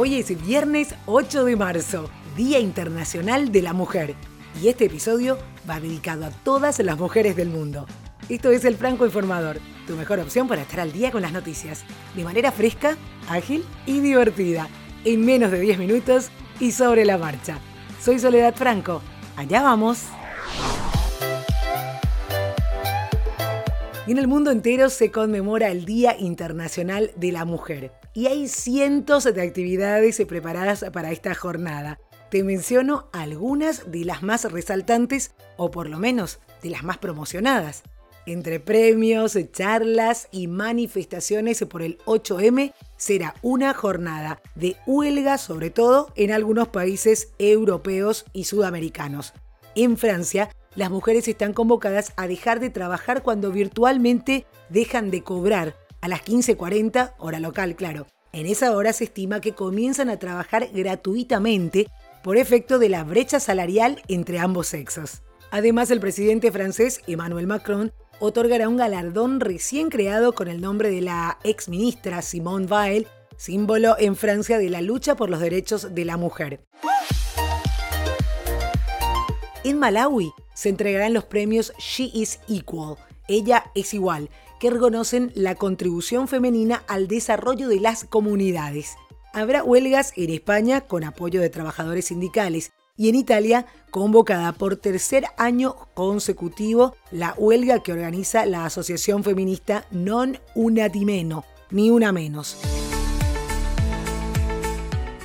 Hoy es viernes 8 de marzo, Día Internacional de la Mujer, y este episodio va dedicado a todas las mujeres del mundo. Esto es el Franco Informador, tu mejor opción para estar al día con las noticias, de manera fresca, ágil y divertida, en menos de 10 minutos y sobre la marcha. Soy Soledad Franco, allá vamos. En el mundo entero se conmemora el Día Internacional de la Mujer y hay cientos de actividades preparadas para esta jornada. Te menciono algunas de las más resaltantes o por lo menos de las más promocionadas. Entre premios, charlas y manifestaciones por el 8M será una jornada de huelga, sobre todo en algunos países europeos y sudamericanos. En Francia las mujeres están convocadas a dejar de trabajar cuando virtualmente dejan de cobrar a las 15.40 hora local, claro. En esa hora se estima que comienzan a trabajar gratuitamente por efecto de la brecha salarial entre ambos sexos. Además, el presidente francés Emmanuel Macron otorgará un galardón recién creado con el nombre de la ex ministra Simone Weil, símbolo en Francia de la lucha por los derechos de la mujer. En Malawi se entregarán los premios She is Equal, ella es igual, que reconocen la contribución femenina al desarrollo de las comunidades. Habrá huelgas en España con apoyo de trabajadores sindicales y en Italia, convocada por tercer año consecutivo, la huelga que organiza la asociación feminista Non Una Di Meno, ni una menos.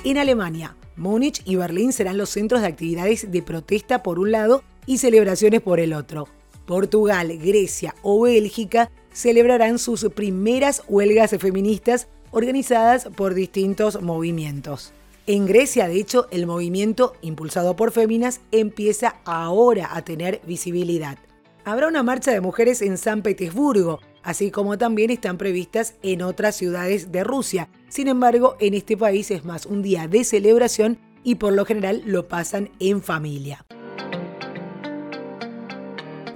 En Alemania, Múnich y Berlín serán los centros de actividades de protesta por un lado y celebraciones por el otro. Portugal, Grecia o Bélgica celebrarán sus primeras huelgas feministas organizadas por distintos movimientos. En Grecia, de hecho, el movimiento impulsado por féminas empieza ahora a tener visibilidad. Habrá una marcha de mujeres en San Petersburgo, así como también están previstas en otras ciudades de Rusia. Sin embargo, en este país es más un día de celebración y por lo general lo pasan en familia.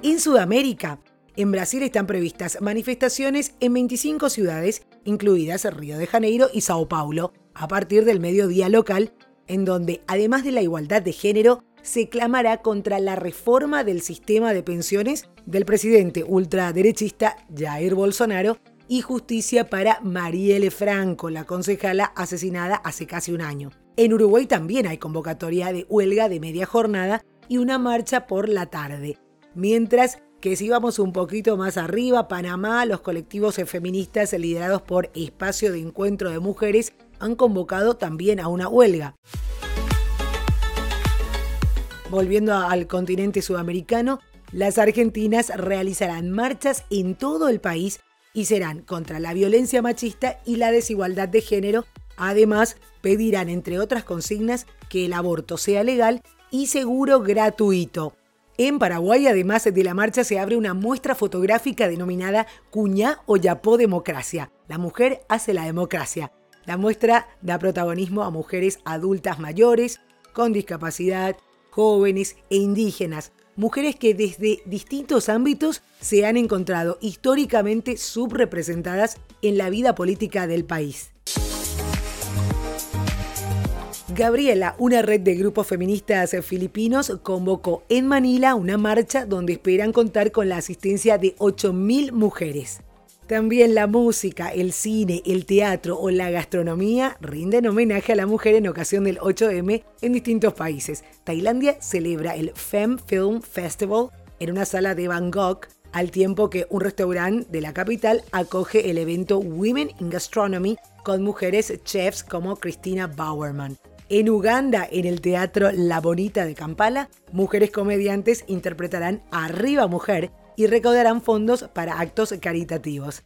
En Sudamérica, en Brasil están previstas manifestaciones en 25 ciudades, incluidas Río de Janeiro y Sao Paulo, a partir del mediodía local, en donde, además de la igualdad de género, se clamará contra la reforma del sistema de pensiones del presidente ultraderechista Jair Bolsonaro y justicia para Marielle Franco, la concejala asesinada hace casi un año. En Uruguay también hay convocatoria de huelga de media jornada y una marcha por la tarde. Mientras que si vamos un poquito más arriba, Panamá, los colectivos feministas liderados por Espacio de Encuentro de Mujeres han convocado también a una huelga. Volviendo al continente sudamericano, las argentinas realizarán marchas en todo el país y serán contra la violencia machista y la desigualdad de género. Además, pedirán, entre otras consignas, que el aborto sea legal y seguro gratuito. En Paraguay, además de la marcha, se abre una muestra fotográfica denominada Cuñá o Democracia. La mujer hace la democracia. La muestra da protagonismo a mujeres adultas mayores, con discapacidad, jóvenes e indígenas, mujeres que desde distintos ámbitos se han encontrado históricamente subrepresentadas en la vida política del país. Gabriela, una red de grupos feministas filipinos, convocó en Manila una marcha donde esperan contar con la asistencia de 8.000 mujeres. También la música, el cine, el teatro o la gastronomía rinden homenaje a la mujer en ocasión del 8M en distintos países. Tailandia celebra el Fem Film Festival en una sala de Bangkok, al tiempo que un restaurante de la capital acoge el evento Women in Gastronomy con mujeres chefs como Christina Bowerman. En Uganda, en el Teatro La Bonita de Kampala, mujeres comediantes interpretarán Arriba Mujer y recaudarán fondos para actos caritativos.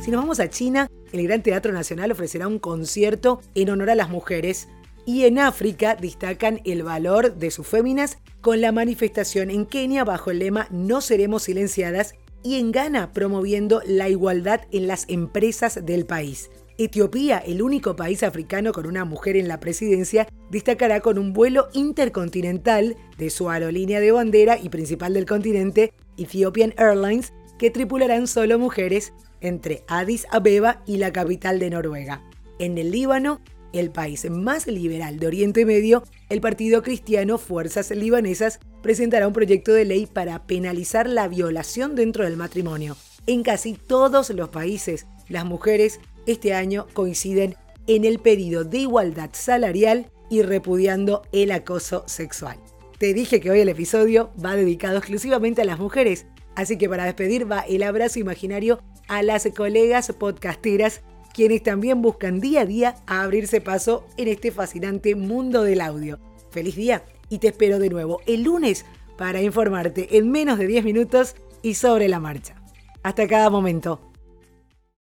Si nos vamos a China, el Gran Teatro Nacional ofrecerá un concierto en honor a las mujeres y en África destacan el valor de sus féminas con la manifestación en Kenia bajo el lema No seremos silenciadas y en Ghana promoviendo la igualdad en las empresas del país. Etiopía, el único país africano con una mujer en la presidencia, destacará con un vuelo intercontinental de su aerolínea de bandera y principal del continente, Ethiopian Airlines, que tripularán solo mujeres entre Addis Abeba y la capital de Noruega. En el Líbano, el país más liberal de Oriente Medio, el Partido Cristiano Fuerzas Libanesas presentará un proyecto de ley para penalizar la violación dentro del matrimonio. En casi todos los países, las mujeres este año coinciden en el pedido de igualdad salarial y repudiando el acoso sexual. Te dije que hoy el episodio va dedicado exclusivamente a las mujeres, así que para despedir va el abrazo imaginario a las colegas podcasteras quienes también buscan día a día abrirse paso en este fascinante mundo del audio. Feliz día y te espero de nuevo el lunes para informarte en menos de 10 minutos y sobre la marcha. Hasta cada momento.